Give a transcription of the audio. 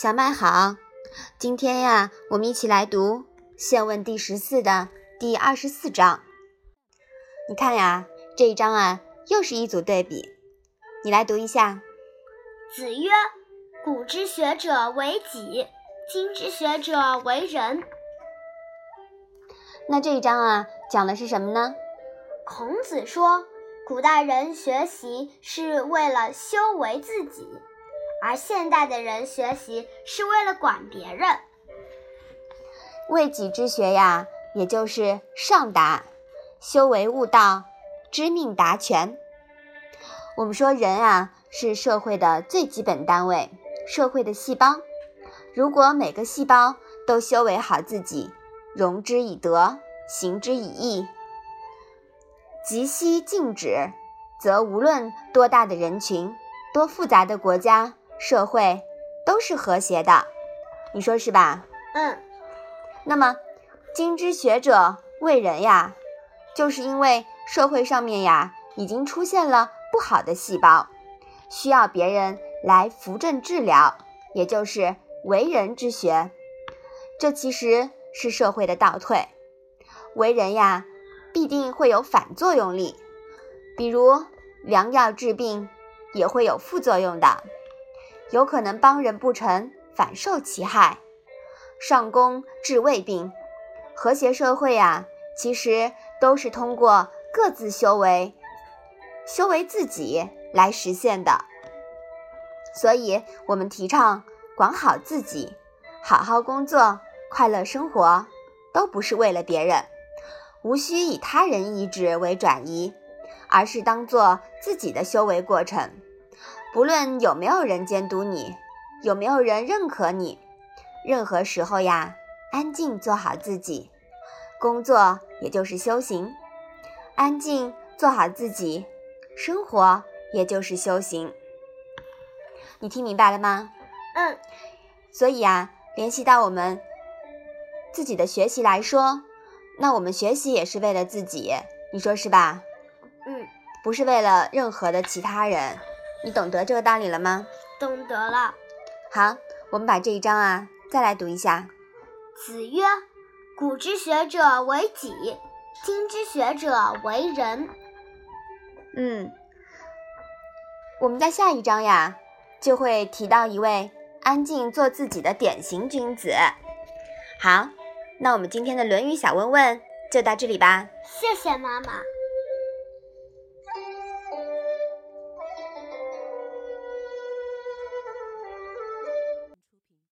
小麦好，今天呀，我们一起来读《现问》第十四的第二十四章。你看呀，这一章啊，又是一组对比，你来读一下。子曰：“古之学者为己，今之学者为人。”那这一章啊，讲的是什么呢？孔子说，古代人学习是为了修为自己。而现代的人学习是为了管别人，为己之学呀，也就是上达，修为悟道，知命达权。我们说人啊，是社会的最基本单位，社会的细胞。如果每个细胞都修为好自己，容之以德，行之以义，及息静止，则无论多大的人群，多复杂的国家。社会都是和谐的，你说是吧？嗯。那么，今之学者为人呀，就是因为社会上面呀已经出现了不好的细胞，需要别人来扶正治疗，也就是为人之学。这其实是社会的倒退。为人呀，必定会有反作用力，比如良药治病也会有副作用的。有可能帮人不成，反受其害。上工治未病，和谐社会呀，其实都是通过各自修为、修为自己来实现的。所以，我们提倡管好自己，好好工作，快乐生活，都不是为了别人，无需以他人意志为转移，而是当做自己的修为过程。不论有没有人监督你，有没有人认可你，任何时候呀，安静做好自己，工作也就是修行；安静做好自己，生活也就是修行。你听明白了吗？嗯。所以啊，联系到我们自己的学习来说，那我们学习也是为了自己，你说是吧？嗯。不是为了任何的其他人。你懂得这个道理了吗？懂得了。好，我们把这一章啊再来读一下。子曰：“古之学者为己，今之学者为人。”嗯，我们在下一章呀就会提到一位安静做自己的典型君子。好，那我们今天的《论语》小问问就到这里吧。谢谢妈妈。